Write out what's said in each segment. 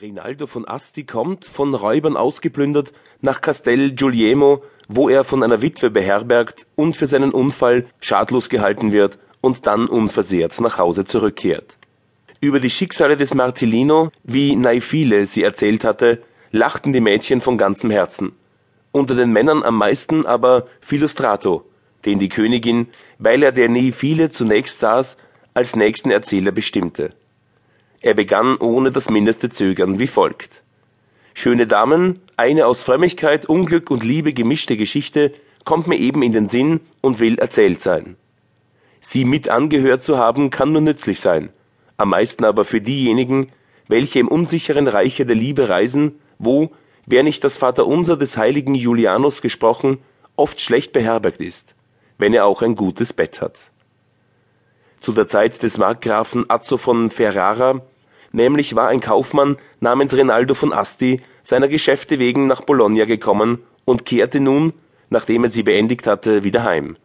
Rinaldo von Asti kommt, von Räubern ausgeplündert, nach Castel Guglielmo, wo er von einer Witwe beherbergt und für seinen Unfall schadlos gehalten wird und dann unversehrt nach Hause zurückkehrt. Über die Schicksale des Martellino, wie Neifile sie erzählt hatte, lachten die Mädchen von ganzem Herzen. Unter den Männern am meisten aber Philostrato, den die Königin, weil er der Neifile zunächst saß, als nächsten Erzähler bestimmte er begann ohne das mindeste Zögern wie folgt. Schöne Damen, eine aus Frömmigkeit, Unglück und Liebe gemischte Geschichte kommt mir eben in den Sinn und will erzählt sein. Sie mit angehört zu haben, kann nur nützlich sein, am meisten aber für diejenigen, welche im unsicheren Reiche der Liebe reisen, wo, wer nicht das Vaterunser des heiligen Julianus gesprochen, oft schlecht beherbergt ist, wenn er auch ein gutes Bett hat. Zu der Zeit des Markgrafen Azzo von Ferrara nämlich war ein Kaufmann namens Rinaldo von Asti seiner Geschäfte wegen nach Bologna gekommen und kehrte nun, nachdem er sie beendigt hatte, wieder heim.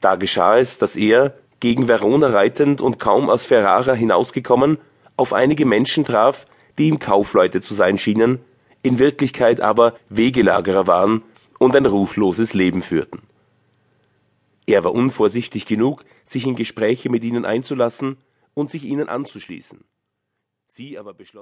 Da geschah es, dass er, gegen Verona reitend und kaum aus Ferrara hinausgekommen, auf einige Menschen traf, die ihm Kaufleute zu sein schienen, in Wirklichkeit aber Wegelagerer waren und ein ruchloses Leben führten. Er war unvorsichtig genug, sich in Gespräche mit ihnen einzulassen und sich ihnen anzuschließen Sie aber beschlossen